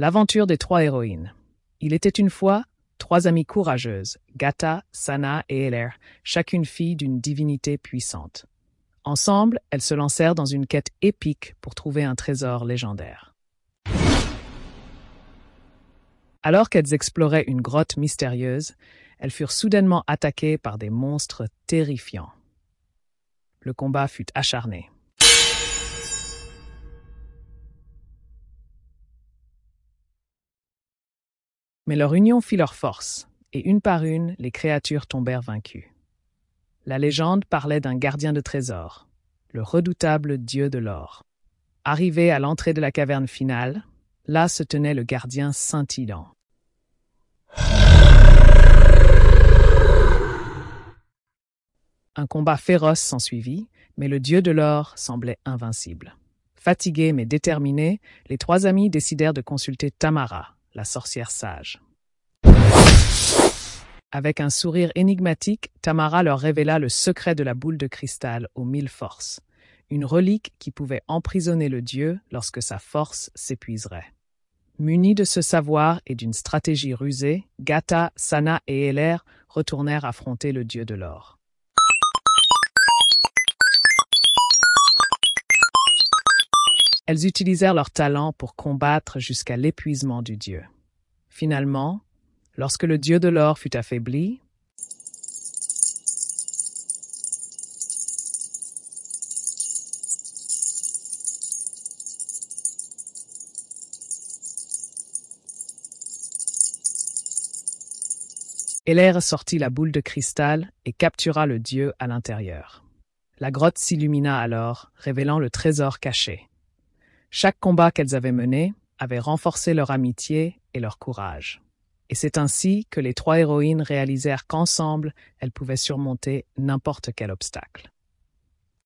L'aventure des trois héroïnes. Il était une fois trois amies courageuses, Gata, Sana et Heller, chacune fille d'une divinité puissante. Ensemble, elles se lancèrent dans une quête épique pour trouver un trésor légendaire. Alors qu'elles exploraient une grotte mystérieuse, elles furent soudainement attaquées par des monstres terrifiants. Le combat fut acharné. Mais leur union fit leur force, et une par une, les créatures tombèrent vaincues. La légende parlait d'un gardien de trésors, le redoutable dieu de l'or. Arrivé à l'entrée de la caverne finale, là se tenait le gardien scintillant. Un combat féroce s'ensuivit, mais le dieu de l'or semblait invincible. Fatigués mais déterminés, les trois amis décidèrent de consulter Tamara, la sorcière sage. Avec un sourire énigmatique, Tamara leur révéla le secret de la boule de cristal aux mille forces, une relique qui pouvait emprisonner le dieu lorsque sa force s'épuiserait. Munis de ce savoir et d'une stratégie rusée, Gata, Sana et Heller retournèrent affronter le dieu de l'or. Elles utilisèrent leur talent pour combattre jusqu'à l'épuisement du dieu. Finalement, lorsque le dieu de l'or fut affaibli, Heller sortit la boule de cristal et captura le dieu à l'intérieur. La grotte s'illumina alors, révélant le trésor caché. Chaque combat qu'elles avaient mené avait renforcé leur amitié et leur courage. Et c'est ainsi que les trois héroïnes réalisèrent qu'ensemble, elles pouvaient surmonter n'importe quel obstacle.